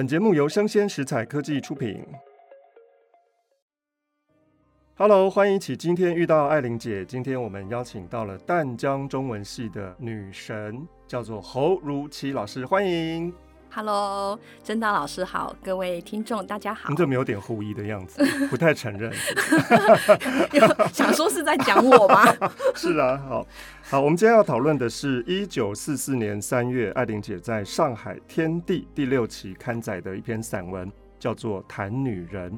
本节目由生鲜食材科技出品。Hello，欢迎一起今天遇到艾琳姐。今天我们邀请到了淡江中文系的女神，叫做侯如琪老师，欢迎。Hello，真岛老师好，各位听众大家好。你怎么有点狐疑的样子？不太承认。想说是在讲我吗？是啊，好，好，我们今天要讨论的是一九四四年三月，艾玲姐在上海《天地》第六期刊载的一篇散文，叫做《谈女人》。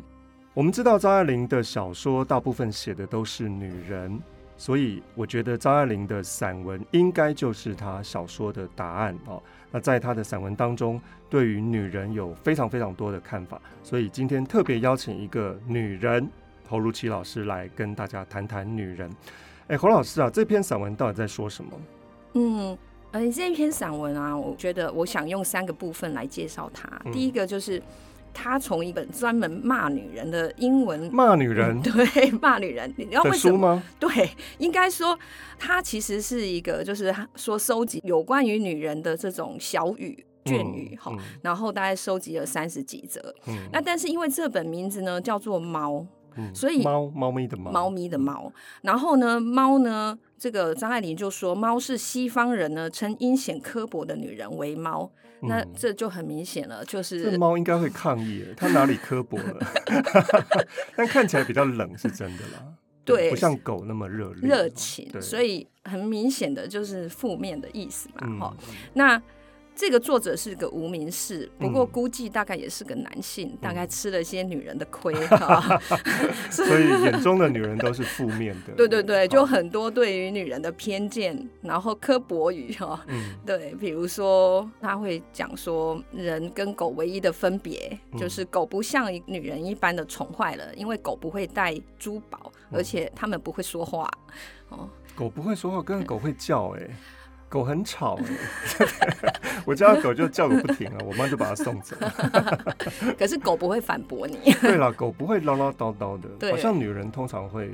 我们知道张爱玲的小说大部分写的都是女人，所以我觉得张爱玲的散文应该就是她小说的答案哦。那在他的散文当中，对于女人有非常非常多的看法，所以今天特别邀请一个女人侯如琪老师来跟大家谈谈女人。哎，侯老师啊，这篇散文到底在说什么？嗯，呃，这篇散文啊，我觉得我想用三个部分来介绍它。嗯、第一个就是。他从一本专门骂女人的英文骂女人，嗯、对骂女人，你知道为什么？吗？对，应该说他其实是一个，就是说收集有关于女人的这种小语绢语哈，然后大概收集了三十几则。嗯，那但是因为这本名字呢叫做猫，嗯、所以猫猫咪的猫，猫咪的猫。然后呢，猫呢，这个张爱玲就说猫是西方人呢称阴险刻薄的女人为猫。那这就很明显了，就是这猫应该会抗议，它哪里刻薄了？但看起来比较冷，是真的啦。对，不像狗那么热烈、热情，所以很明显的就是负面的意思嘛。哈，那。这个作者是个无名氏，不过估计大概也是个男性，嗯、大概吃了些女人的亏 哈。所以眼中的女人都是负面的。对对对，就很多对于女人的偏见，然后刻薄语哈。嗯。对，比如说他会讲说，人跟狗唯一的分别就是狗不像女人一般的宠坏了，因为狗不会带珠宝，而且他们不会说话。哦，狗不会说话，跟狗会叫哎、欸。狗很吵，我家的狗就叫个不停啊，我妈就把它送走。可是狗不会反驳你。对了，狗不会唠唠叨叨的，好像女人通常会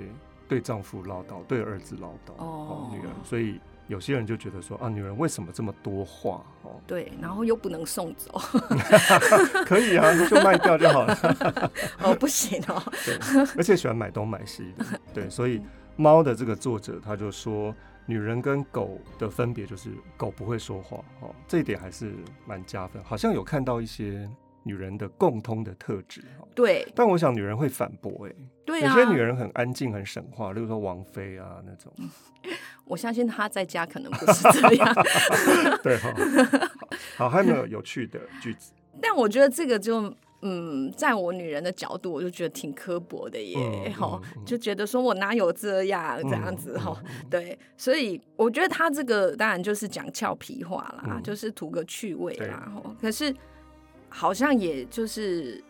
对丈夫唠叨，对儿子唠叨。哦，女人，所以有些人就觉得说啊，女人为什么这么多话？哦，对，然后又不能送走。可以啊，就卖掉就好了。哦，不行哦。对，而且喜欢买东买西的。对，所以猫的这个作者他就说。女人跟狗的分别就是狗不会说话，哦，这一点还是蛮加分。好像有看到一些女人的共通的特质，对。但我想女人会反驳，哎，对啊。有些女人很安静、很神话，例如说王菲啊那种。我相信她在家可能不是这样。对哈、哦。好，还有没有有趣的句子？但我觉得这个就。嗯，在我女人的角度，我就觉得挺刻薄的耶，哈、嗯，嗯、就觉得说我哪有这样这样子哈，对，所以我觉得他这个当然就是讲俏皮话啦，嗯、就是图个趣味啦，哈可是好像也就是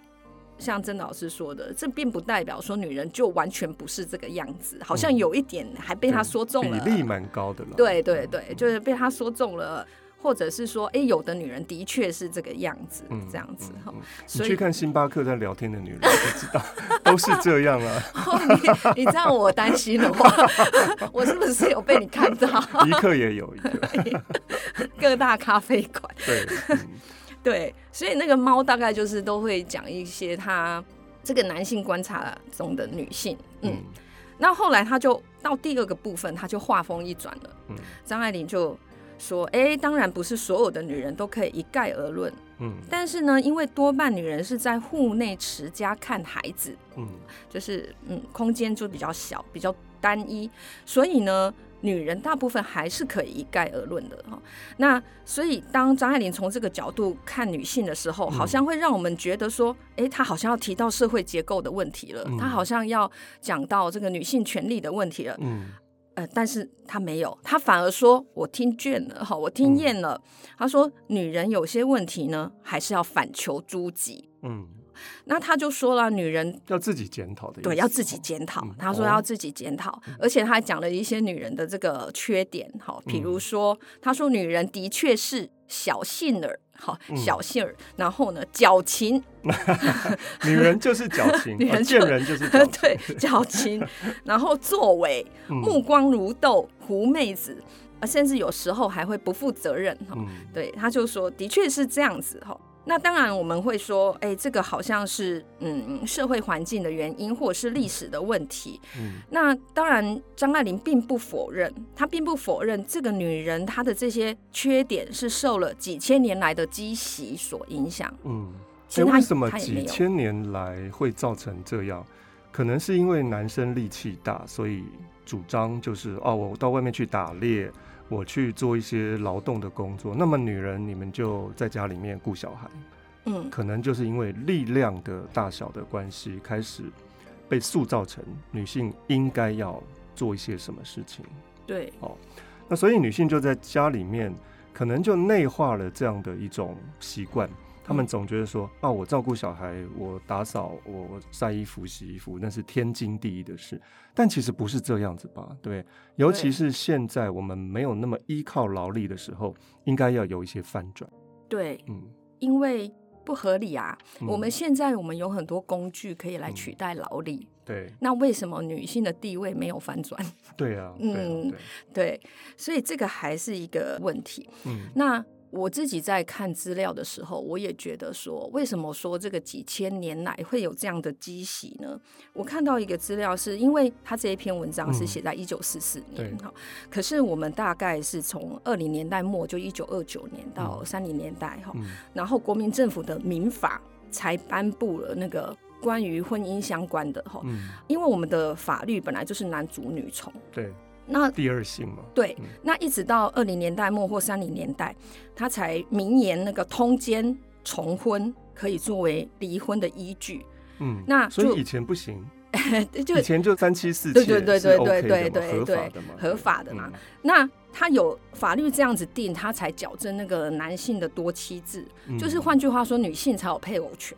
像曾老师说的，这并不代表说女人就完全不是这个样子，好像有一点还被他说中了，比例蛮高的了，对对对，就是被他说中了。或者是说，哎，有的女人的确是这个样子，这样子哈。你去看星巴克在聊天的女人就知道，都是这样啊。你你这样我担心的话，我是不是有被你看到？一刻也有一个，各大咖啡馆。对 对，所以那个猫大概就是都会讲一些他这个男性观察中的女性。嗯，那后来他就到第二个部分，他就话锋一转了。嗯，张爱玲就。说，哎，当然不是所有的女人都可以一概而论，嗯，但是呢，因为多半女人是在户内持家看孩子，嗯，就是嗯，空间就比较小，比较单一，所以呢，女人大部分还是可以一概而论的哈。那所以当张爱玲从这个角度看女性的时候，好像会让我们觉得说，哎，她好像要提到社会结构的问题了，她好像要讲到这个女性权利的问题了，嗯。呃，但是他没有，他反而说：“我听倦了，哈，我听厌了。嗯”他说：“女人有些问题呢，还是要反求诸己。”嗯，那他就说了：“女人要自己检讨的，对，要自己检讨。嗯”他说要自己检讨，嗯、而且他还讲了一些女人的这个缺点，哈，比如说，他说女人的确是小性儿。好小性儿，然后呢，矫情，女人就是矫情，女人见人就是矫 情，对矫情，然后作为目光如豆，狐媚子，甚至有时候还会不负责任哈。对，他就说，的确是这样子哈。那当然我们会说，哎、欸，这个好像是嗯社会环境的原因，或者是历史的问题。嗯，那当然张爱玲并不否认，她并不否认这个女人她的这些缺点是受了几千年来的积习所影响。嗯，所以为什么几千年来会造成这样？可能是因为男生力气大，所以主张就是哦，我到外面去打猎。我去做一些劳动的工作，那么女人你们就在家里面顾小孩，嗯，可能就是因为力量的大小的关系，开始被塑造成女性应该要做一些什么事情。对，哦，那所以女性就在家里面，可能就内化了这样的一种习惯。他们总觉得说啊，我照顾小孩，我打扫，我晒衣服、洗衣服，那是天经地义的事。但其实不是这样子吧？对，尤其是现在我们没有那么依靠劳力的时候，应该要有一些翻转。对，嗯，因为不合理啊。我们现在我们有很多工具可以来取代劳力。对，那为什么女性的地位没有翻转？对啊，嗯，对，所以这个还是一个问题。嗯，那。我自己在看资料的时候，我也觉得说，为什么说这个几千年来会有这样的积习呢？我看到一个资料，是因为他这一篇文章是写在一九四四年，哈、嗯，可是我们大概是从二零年代末就一九二九年到三零年代，哈、嗯，然后国民政府的民法才颁布了那个关于婚姻相关的，哈、嗯，因为我们的法律本来就是男主女从，对。那第二性嘛，对，嗯、那一直到二零年代末或三零年代，他才明言那个通奸重婚可以作为离婚的依据。嗯，那所以以前不行，就以前就三妻四妾，对对对对对对对，合法的嘛，合法的嘛。嗯、那他有法律这样子定，他才矫正那个男性的多妻制，嗯、就是换句话说，女性才有配偶权。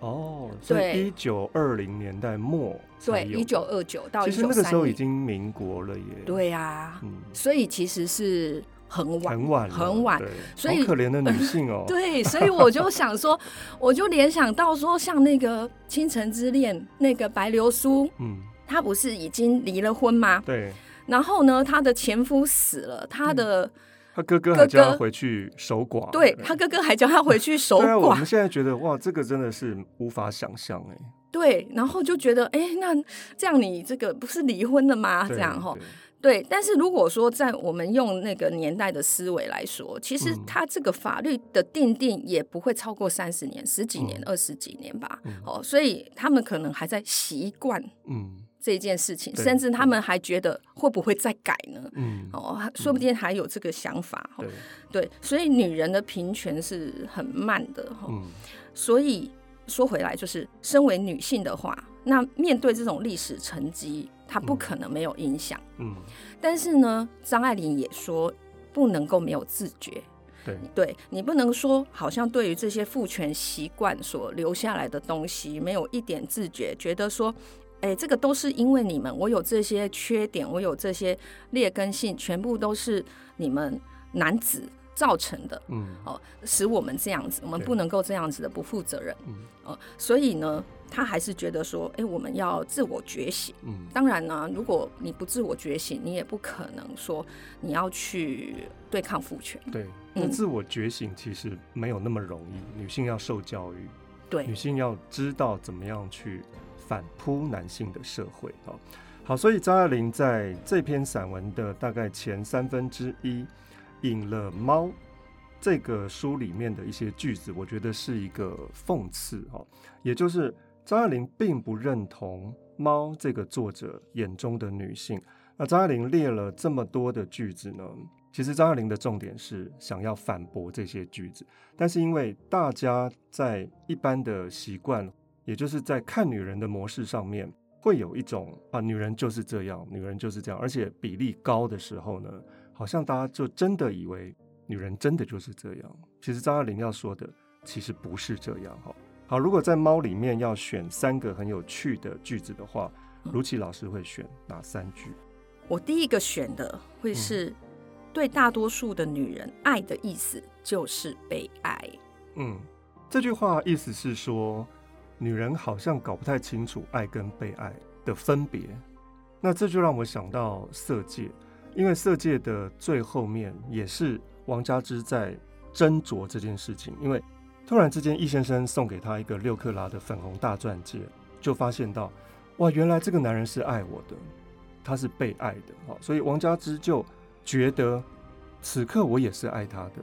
哦，所以一九二零年代末，对，一九二九到一九三零，其实那个时候已经民国了耶。对呀、啊，嗯，所以其实是很晚，很晚，很晚。所以可怜的女性哦。对，所以我就想说，我就联想到说，像那个《倾城之恋》那个白流苏，嗯，她不是已经离了婚吗？对。然后呢，她的前夫死了，她的、嗯。他哥哥还叫他回去守寡，对，他哥哥还叫他回去守寡。对啊，我们现在觉得哇，这个真的是无法想象哎。对，然后就觉得哎，那这样你这个不是离婚了吗？这样哈，对。但是如果说在我们用那个年代的思维来说，其实他这个法律的定定也不会超过三十年、十几年、二十几年吧。哦，所以他们可能还在习惯。嗯。这件事情，甚至他们还觉得会不会再改呢？嗯，哦，说不定还有这个想法。对，对，所以女人的平权是很慢的。嗯，所以说回来，就是身为女性的话，那面对这种历史成绩，她不可能没有影响。嗯，但是呢，张爱玲也说，不能够没有自觉。对，对你不能说好像对于这些父权习惯所留下来的东西，没有一点自觉，觉得说。哎，这个都是因为你们，我有这些缺点，我有这些劣根性，全部都是你们男子造成的。嗯，哦，使我们这样子，我们不能够这样子的不负责任。嗯，哦，所以呢，他还是觉得说，哎，我们要自我觉醒。嗯，当然呢，如果你不自我觉醒，你也不可能说你要去对抗父权。对，那自我觉醒其实没有那么容易。女性要受教育，对，女性要知道怎么样去。反扑男性的社会啊，好，所以张爱玲在这篇散文的大概前三分之一引了《猫》这个书里面的一些句子，我觉得是一个讽刺哈，也就是张爱玲并不认同《猫》这个作者眼中的女性。那张爱玲列了这么多的句子呢，其实张爱玲的重点是想要反驳这些句子，但是因为大家在一般的习惯。也就是在看女人的模式上面，会有一种啊，女人就是这样，女人就是这样，而且比例高的时候呢，好像大家就真的以为女人真的就是这样。其实张爱玲要说的，其实不是这样哈。好，如果在猫里面要选三个很有趣的句子的话，卢奇老师会选哪三句？我第一个选的会是，对大多数的女人，爱的意思就是被爱。嗯，这句话意思是说。女人好像搞不太清楚爱跟被爱的分别，那这就让我想到《色戒》，因为《色戒》的最后面也是王佳芝在斟酌这件事情，因为突然之间，易先生送给他一个六克拉的粉红大钻戒，就发现到，哇，原来这个男人是爱我的，他是被爱的，好，所以王佳芝就觉得此刻我也是爱他的。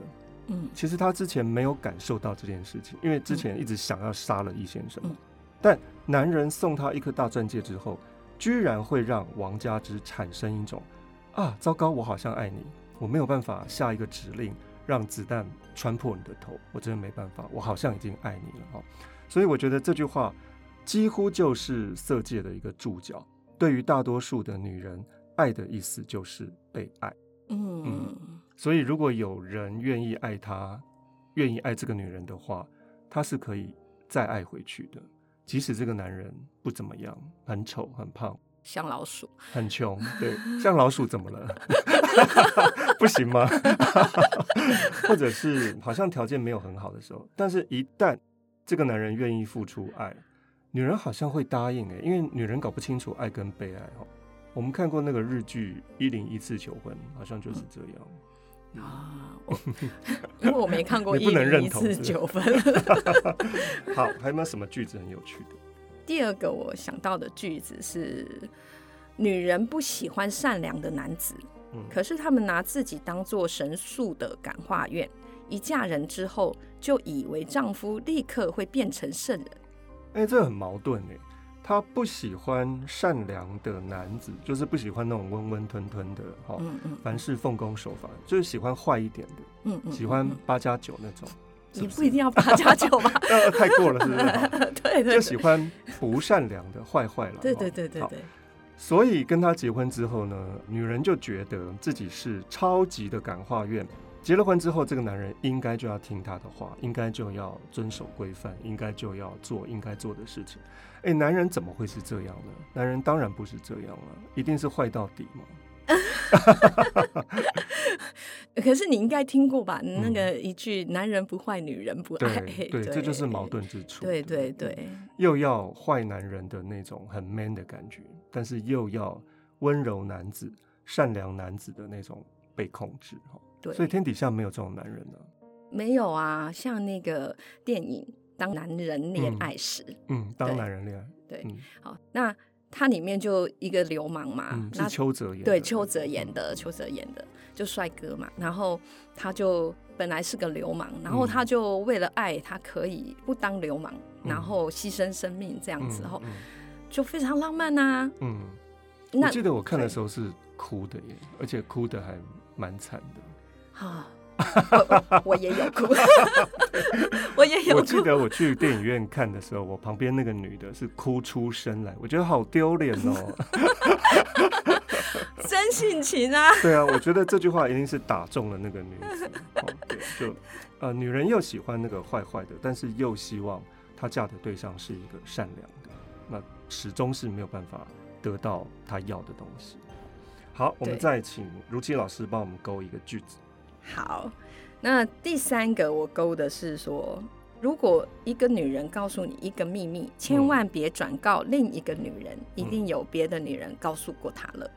嗯，其实他之前没有感受到这件事情，因为之前一直想要杀了易先生。嗯，但男人送他一颗大钻戒之后，居然会让王佳芝产生一种啊，糟糕，我好像爱你，我没有办法下一个指令让子弹穿破你的头，我真的没办法，我好像已经爱你了哈。所以我觉得这句话几乎就是色戒的一个注脚。对于大多数的女人，爱的意思就是被爱。嗯。嗯所以，如果有人愿意爱他，愿意爱这个女人的话，他是可以再爱回去的。即使这个男人不怎么样，很丑、很胖，像老鼠，很穷，对，像老鼠怎么了？不行吗？或者是好像条件没有很好的时候，但是一旦这个男人愿意付出爱，女人好像会答应哎，因为女人搞不清楚爱跟被爱哈。我们看过那个日剧《一零一次求婚》，好像就是这样。嗯啊，因为我没看过一零一次九分。好，还有没有什么句子很有趣的？第二个我想到的句子是：女人不喜欢善良的男子，嗯、可是他们拿自己当做神速的感化院，一嫁人之后就以为丈夫立刻会变成圣人。哎、欸，这很矛盾哎。他不喜欢善良的男子，就是不喜欢那种温温吞吞的，哈，凡事奉公守法，就是喜欢坏一点的，嗯嗯，喜欢八加九那种。你不一定要八加九吧？呃，太过了，是不是？对对，就喜欢不善良的坏坏了。对对对对对。所以跟他结婚之后呢，女人就觉得自己是超级的感化院。结了婚之后，这个男人应该就要听他的话，应该就要遵守规范，应该就要做应该做的事情。哎，男人怎么会是这样呢？男人当然不是这样了，一定是坏到底嘛。可是你应该听过吧？那个一句“男人不坏，女人不爱”，对，对，这就是矛盾之处。对对对，又要坏男人的那种很 man 的感觉，但是又要温柔男子、善良男子的那种被控制。对，所以天底下没有这种男人呢？没有啊，像那个电影《当男人恋爱时》，嗯，当男人恋爱，对，好，那它里面就一个流氓嘛，是邱泽演，对，邱泽演的，邱泽演的就帅哥嘛，然后他就本来是个流氓，然后他就为了爱，他可以不当流氓，然后牺牲生命这样子，后就非常浪漫呐。嗯，我记得我看的时候是哭的耶，而且哭的还蛮惨的。啊，我，我也有哭，我也有哭。我记得我去电影院看的时候，我旁边那个女的是哭出声来，我觉得好丢脸哦。真性情啊！对啊，我觉得这句话一定是打中了那个女子。哦、对，就呃，女人又喜欢那个坏坏的，但是又希望她嫁的对象是一个善良的，那始终是没有办法得到她要的东西。好，我们再请如琪老师帮我们勾一个句子。好，那第三个我勾的是说，如果一个女人告诉你一个秘密，千万别转告另一个女人，嗯、一定有别的女人告诉过她了。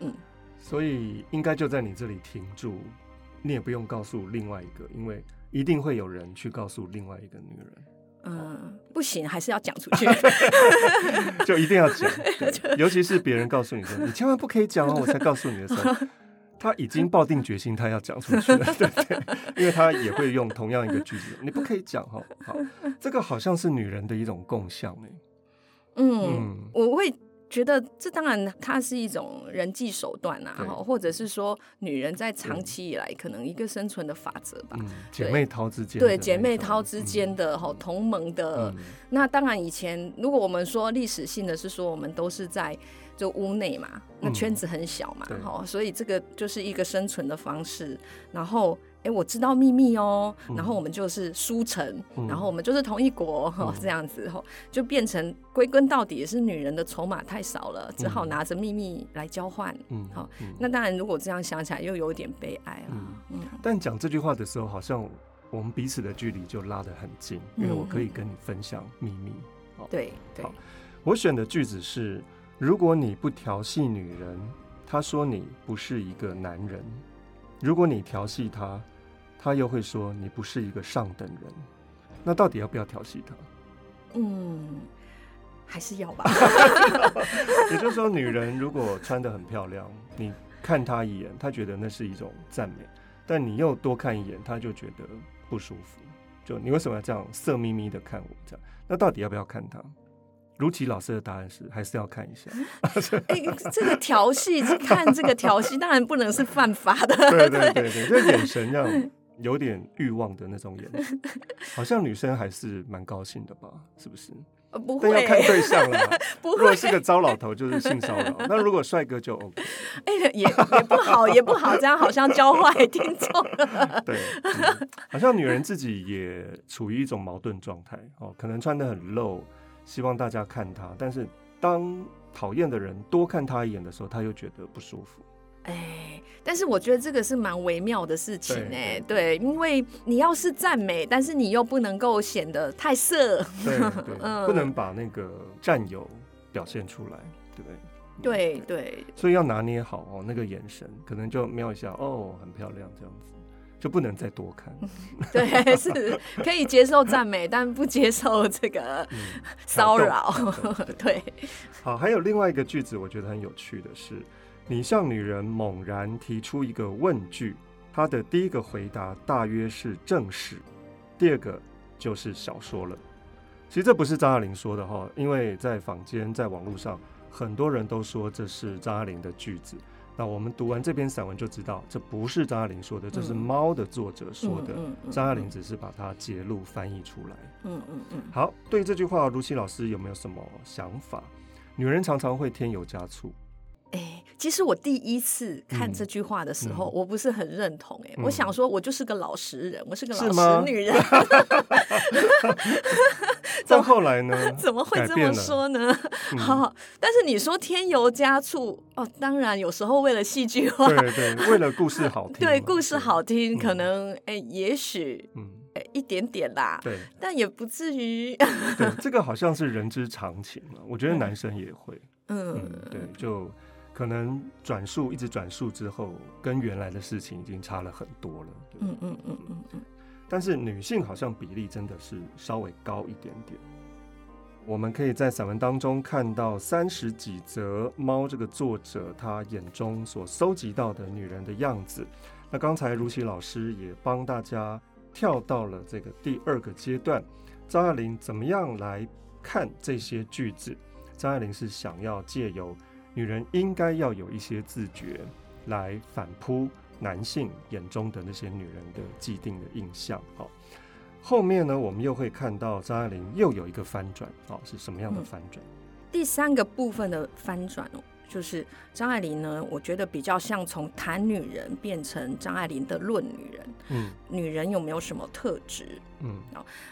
嗯，所以应该就在你这里停住，你也不用告诉另外一个，因为一定会有人去告诉另外一个女人。嗯，不行，还是要讲出去，就一定要讲，尤其是别人告诉你说你千万不可以讲哦，我才告诉你的时候。他已经抱定决心，他要讲出去了，对不对？因为他也会用同样一个句子，你不可以讲哈。好，这个好像是女人的一种共相哎。嗯，嗯我会觉得这当然它是一种人际手段啊，或者是说女人在长期以来可能一个生存的法则吧。嗯、姐妹淘之间，对姐妹淘之间的哈、嗯、同盟的。嗯、那当然以前如果我们说历史性的是说我们都是在。就屋内嘛，那圈子很小嘛，哈、嗯，所以这个就是一个生存的方式。然后，哎、欸，我知道秘密哦、然后我们就是书城，嗯、然后我们就是同一国，哈、嗯，这样子，哈，就变成归根到底也是女人的筹码太少了，只好拿着秘密来交换，嗯，好，那当然，如果这样想起来，又有点悲哀了。嗯，嗯。但讲这句话的时候，好像我们彼此的距离就拉得很近，因为我可以跟你分享秘密。嗯、对对，我选的句子是。如果你不调戏女人，她说你不是一个男人；如果你调戏她，她又会说你不是一个上等人。那到底要不要调戏她？嗯，还是要吧。也就是说，女人如果穿得很漂亮，你看她一眼，她觉得那是一种赞美；但你又多看一眼，她就觉得不舒服。就你为什么要这样色眯眯的看我？这样，那到底要不要看她？如琪老师的答案是，还是要看一下。哎、欸，这个调戏，看这个调戏，当然不能是犯法的。对对对对，这眼神让有点欲望的那种眼神，好像女生还是蛮高兴的吧？是不是？不会，要看对象了。不会，如果是个糟老头，就是性骚扰。那如果帅哥就 OK。哎、欸，也也不好，也不好，这样好像教坏听众了。对、嗯，好像女人自己也处于一种矛盾状态哦，可能穿的很露，希望大家看他，但是当讨厌的人多看他一眼的时候，他又觉得不舒服。哎，但是我觉得这个是蛮微妙的事情哎，对，因为你要是赞美，但是你又不能够显得太色，对对，不能把那个占有表现出来，对不对？对。对，所以要拿捏好哦，那个眼神可能就瞄一下，哦，很漂亮这样子，就不能再多看。对，是可以接受赞美，但不接受这个 骚扰。对，好，还有另外一个句子，我觉得很有趣的是。你向女人猛然提出一个问句，她的第一个回答大约是正史，第二个就是小说了。其实这不是张爱玲说的哈，因为在坊间、在网络上，很多人都说这是张爱玲的句子。那我们读完这篇散文就知道，这不是张爱玲说的，这是《猫》的作者说的。张爱玲只是把它揭露翻译出来。嗯嗯嗯。好，对这句话，如綺老师有没有什么想法？女人常常会添油加醋。哎，其实我第一次看这句话的时候，我不是很认同。哎、嗯，我想说，我就是个老实人，我是个老实女人。到后来呢？怎么会这么说呢？嗯、好，但是你说添油加醋哦，当然有时候为了戏剧化，对对，为了故事好 听，对故事好听，可能哎，也许嗯，哎，一点点啦，对，但也不至于。对，这个好像是人之常情嘛，我觉得男生也会，嗯，嗯，对，就。可能转述一直转述之后，跟原来的事情已经差了很多了。嗯嗯嗯嗯嗯。但是女性好像比例真的是稍微高一点点。我们可以在散文当中看到三十几则《猫》这个作者他眼中所搜集到的女人的样子。那刚才如琪老师也帮大家跳到了这个第二个阶段，张爱玲怎么样来看这些句子？张爱玲是想要借由。女人应该要有一些自觉，来反扑男性眼中的那些女人的既定的印象。好，后面呢，我们又会看到张爱玲又有一个翻转。哦，是什么样的翻转？嗯，第三个部分的翻转哦，就是张爱玲呢，我觉得比较像从谈女人变成张爱玲的论女人。嗯，女人有没有什么特质？嗯，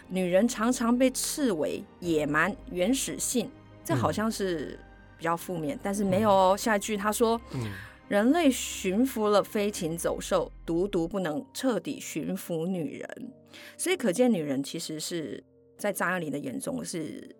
女人常常被斥为野蛮、原始性，这好像是。比较负面，但是没有哦。下一句他说：“嗯、人类驯服了飞禽走兽，独独不能彻底驯服女人。”所以可见，女人其实是在张爱玲的眼中是。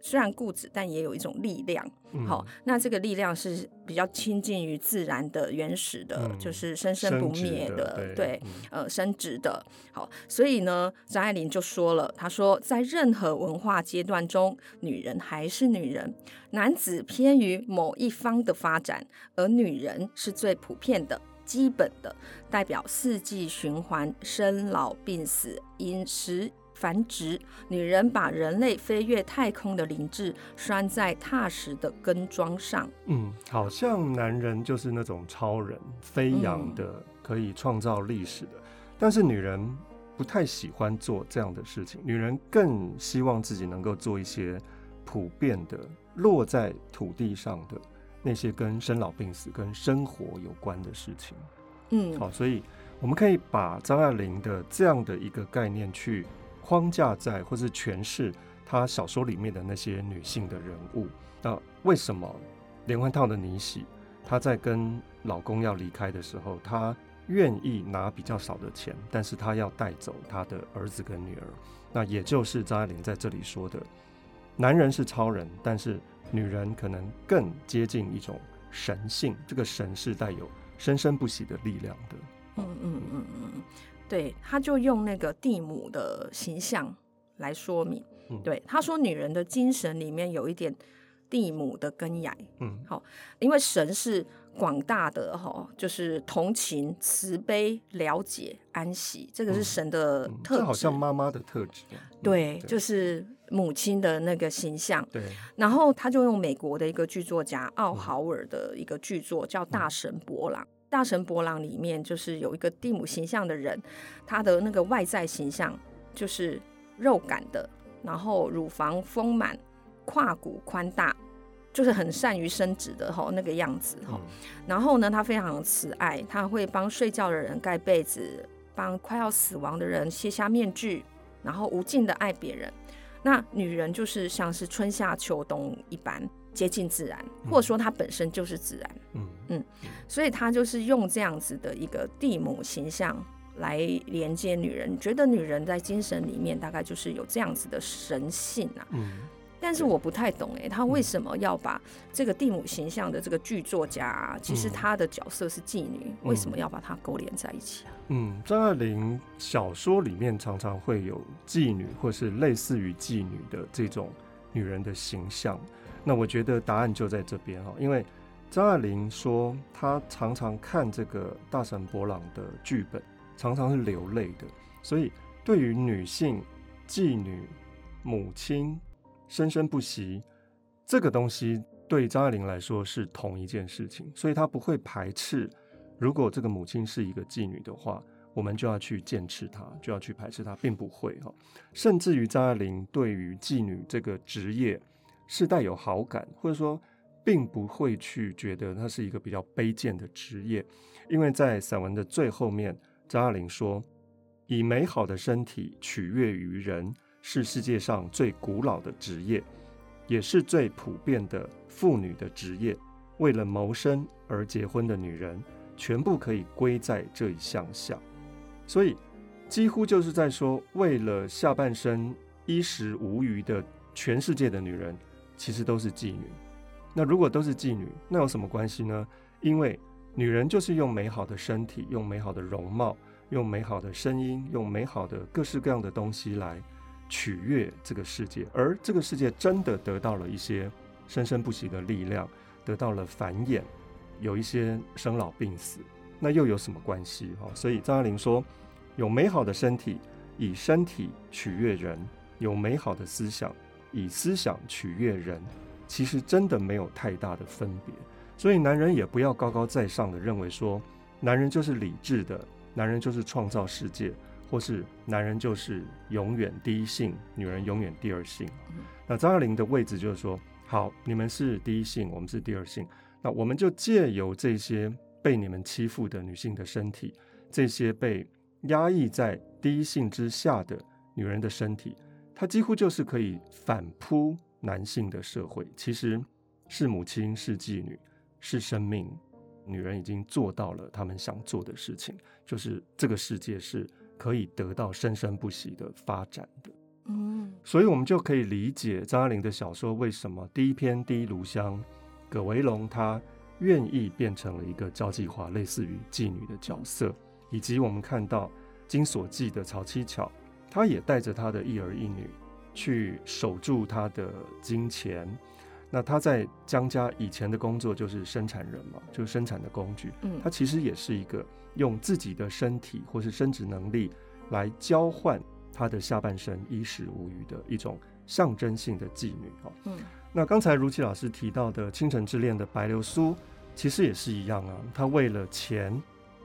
虽然固执，但也有一种力量。好、嗯，那这个力量是比较亲近于自然的、原始的，嗯、就是生生不灭的，对，呃，生殖的。好，所以呢，张爱玲就说了，她说，在任何文化阶段中，女人还是女人，男子偏于某一方的发展，而女人是最普遍的、基本的，代表四季循环、生老病死、饮食。繁殖，女人把人类飞越太空的灵智拴在踏实的根桩上。嗯，好像男人就是那种超人，飞扬的，可以创造历史的。嗯、但是女人不太喜欢做这样的事情，女人更希望自己能够做一些普遍的、落在土地上的那些跟生老病死、跟生活有关的事情。嗯，好，所以我们可以把张爱玲的这样的一个概念去。框架在，或是诠释他小说里面的那些女性的人物。那为什么连环套的妮喜，她在跟老公要离开的时候，她愿意拿比较少的钱，但是她要带走她的儿子跟女儿。那也就是张爱玲在这里说的，男人是超人，但是女人可能更接近一种神性。这个神是带有生生不息的力量的。嗯嗯嗯嗯。对，他就用那个蒂姆的形象来说明。嗯、对，他说女人的精神里面有一点地母的根芽。嗯，好，因为神是广大的哈，就是同情、慈悲、了解、安息，这个是神的特质，嗯嗯、好像妈妈的特质。对，对就是母亲的那个形象。对，然后他就用美国的一个剧作家奥豪尔的一个剧作叫《大神伯朗》。嗯大神博朗里面就是有一个蒂姆形象的人，他的那个外在形象就是肉感的，然后乳房丰满，胯骨宽大，就是很善于伸直的吼那个样子吼。然后呢，他非常慈爱，他会帮睡觉的人盖被子，帮快要死亡的人卸下面具，然后无尽的爱别人。那女人就是像是春夏秋冬一般。接近自然，或者说它本身就是自然，嗯。嗯，所以他就是用这样子的一个地母形象来连接女人，觉得女人在精神里面大概就是有这样子的神性啊，嗯，但是我不太懂哎、欸，他为什么要把这个地母形象的这个剧作家、啊，其实他的角色是妓女，为什么要把它勾连在一起啊？嗯，张爱玲小说里面常常会有妓女或是类似于妓女的这种女人的形象。那我觉得答案就在这边哈，因为张爱玲说她常常看这个大神伯朗的剧本，常常是流泪的。所以对于女性、妓女、母亲、生生不息这个东西，对张爱玲来说是同一件事情，所以她不会排斥。如果这个母亲是一个妓女的话，我们就要去坚持她，就要去排斥她，并不会哈。甚至于张爱玲对于妓女这个职业。是带有好感，或者说，并不会去觉得它是一个比较卑贱的职业，因为在散文的最后面，张爱玲说：“以美好的身体取悦于人，是世界上最古老的职业，也是最普遍的妇女的职业。为了谋生而结婚的女人，全部可以归在这一项下。所以，几乎就是在说，为了下半生衣食无虞的全世界的女人。”其实都是妓女，那如果都是妓女，那有什么关系呢？因为女人就是用美好的身体、用美好的容貌、用美好的声音、用美好的各式各样的东西来取悦这个世界，而这个世界真的得到了一些生生不息的力量，得到了繁衍，有一些生老病死，那又有什么关系？哈，所以张爱玲说，有美好的身体，以身体取悦人，有美好的思想。以思想取悦人，其实真的没有太大的分别。所以男人也不要高高在上的认为说，男人就是理智的，男人就是创造世界，或是男人就是永远第一性，女人永远第二性。那张爱玲的位置就是说，好，你们是第一性，我们是第二性，那我们就借由这些被你们欺负的女性的身体，这些被压抑在第一性之下的女人的身体。它几乎就是可以反扑男性的社会，其实是母亲，是妓女，是生命。女人已经做到了他们想做的事情，就是这个世界是可以得到生生不息的发展的。嗯，所以我们就可以理解张爱玲的小说为什么第一篇《第一炉香》，葛维龙他愿意变成了一个交际花，类似于妓女的角色，以及我们看到金锁记的曹七巧。他也带着他的一儿一女去守住他的金钱。那他在江家以前的工作就是生产人嘛，就是生产的工具。嗯，他其实也是一个用自己的身体或是生殖能力来交换他的下半生衣食无虞的一种象征性的妓女哦。嗯，那刚才如琪老师提到的《倾城之恋》的白流苏，其实也是一样啊。他为了钱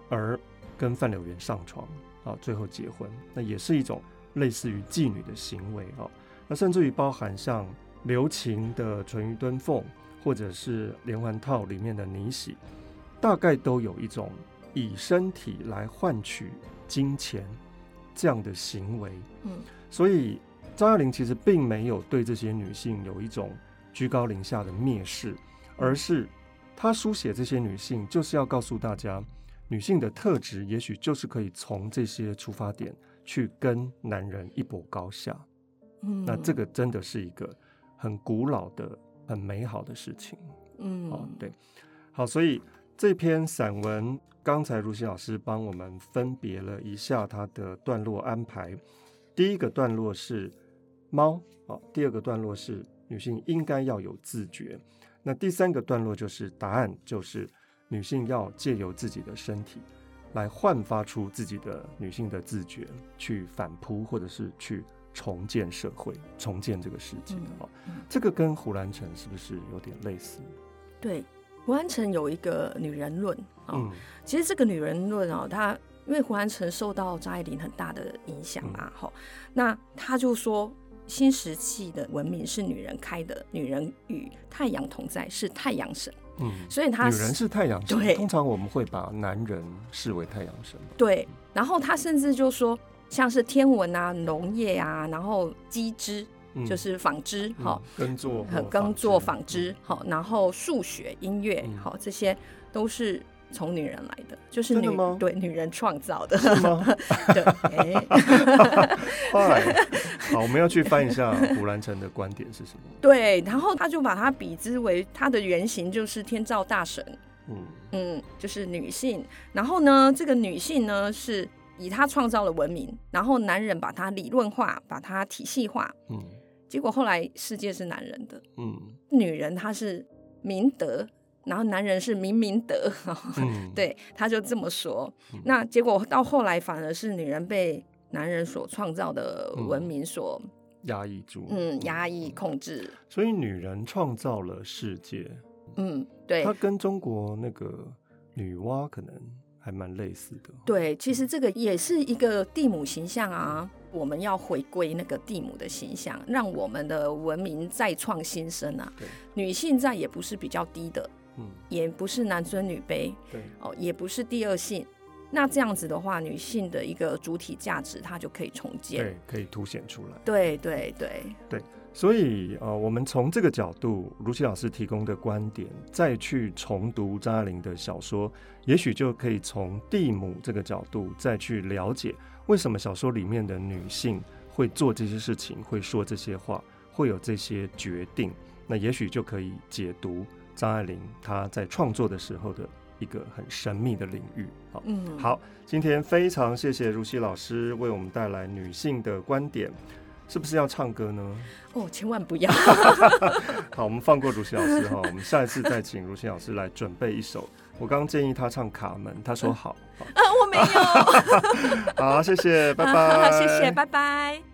而跟范柳原上床啊，最后结婚，那也是一种。类似于妓女的行为啊，那甚至于包含像留情的淳于敦凤，或者是连环套里面的妮喜，大概都有一种以身体来换取金钱这样的行为。嗯，所以张爱玲其实并没有对这些女性有一种居高临下的蔑视，而是她书写这些女性，就是要告诉大家，女性的特质也许就是可以从这些出发点。去跟男人一搏高下，嗯，那这个真的是一个很古老的、很美好的事情，嗯，哦，对，好，所以这篇散文，刚才如新老师帮我们分别了一下它的段落安排。第一个段落是猫。好，第二个段落是女性应该要有自觉。那第三个段落就是答案，就是女性要借由自己的身体来焕发出自己的女性的自觉，去反扑或者是去重建社会、重建这个世界。好，这个跟胡兰成是不是有点类似？对，胡兰成有一个女人论啊。嗯，其实这个女人论啊，她因为胡兰成受到张爱玲很大的影响嘛，好，那他就说。新石器的文明是女人开的，女人与太阳同在，是太阳神。嗯，所以他女人是太阳神。对，通常我们会把男人视为太阳神。对，然后他甚至就说，像是天文啊、农业啊，然后机织、嗯、就是纺织，好、嗯，耕作和耕作纺织，好、嗯，然后数学、音乐，好、嗯，这些都是。从女人来的，就是女对女人创造的，是吗？对，好，我们要去翻一下胡兰成的观点是什么？对，然后他就把它比之为他的原型就是天照大神，嗯。嗯，就是女性。然后呢，这个女性呢是以她创造了文明，然后男人把它理论化，把它体系化，嗯，结果后来世界是男人的，嗯，女人她是明德。然后男人是明明德，嗯、对，他就这么说。嗯、那结果到后来，反而是女人被男人所创造的文明所、嗯、压抑住，嗯，压抑控制。所以女人创造了世界，嗯，对。她跟中国那个女娲可能还蛮类似的。对，其实这个也是一个地母形象啊。我们要回归那个地母的形象，让我们的文明再创新生啊。女性在也不是比较低的。嗯，也不是男尊女卑，对哦，也不是第二性。那这样子的话，女性的一个主体价值，它就可以重建，对，可以凸显出来。对对对对，所以呃，我们从这个角度，卢奇老师提供的观点，再去重读张爱玲的小说，也许就可以从地母这个角度再去了解，为什么小说里面的女性会做这些事情，会说这些话，会有这些决定。那也许就可以解读。张爱玲她在创作的时候的一个很神秘的领域。好，嗯，好，今天非常谢谢如熙老师为我们带来女性的观点，是不是要唱歌呢？哦，千万不要。好，我们放过如熙老师哈，我们下一次再请如熙老师来准备一首。我刚刚建议他唱《卡门》，他说好。啊，我没有。好，谢谢，拜拜。好，谢谢，拜拜。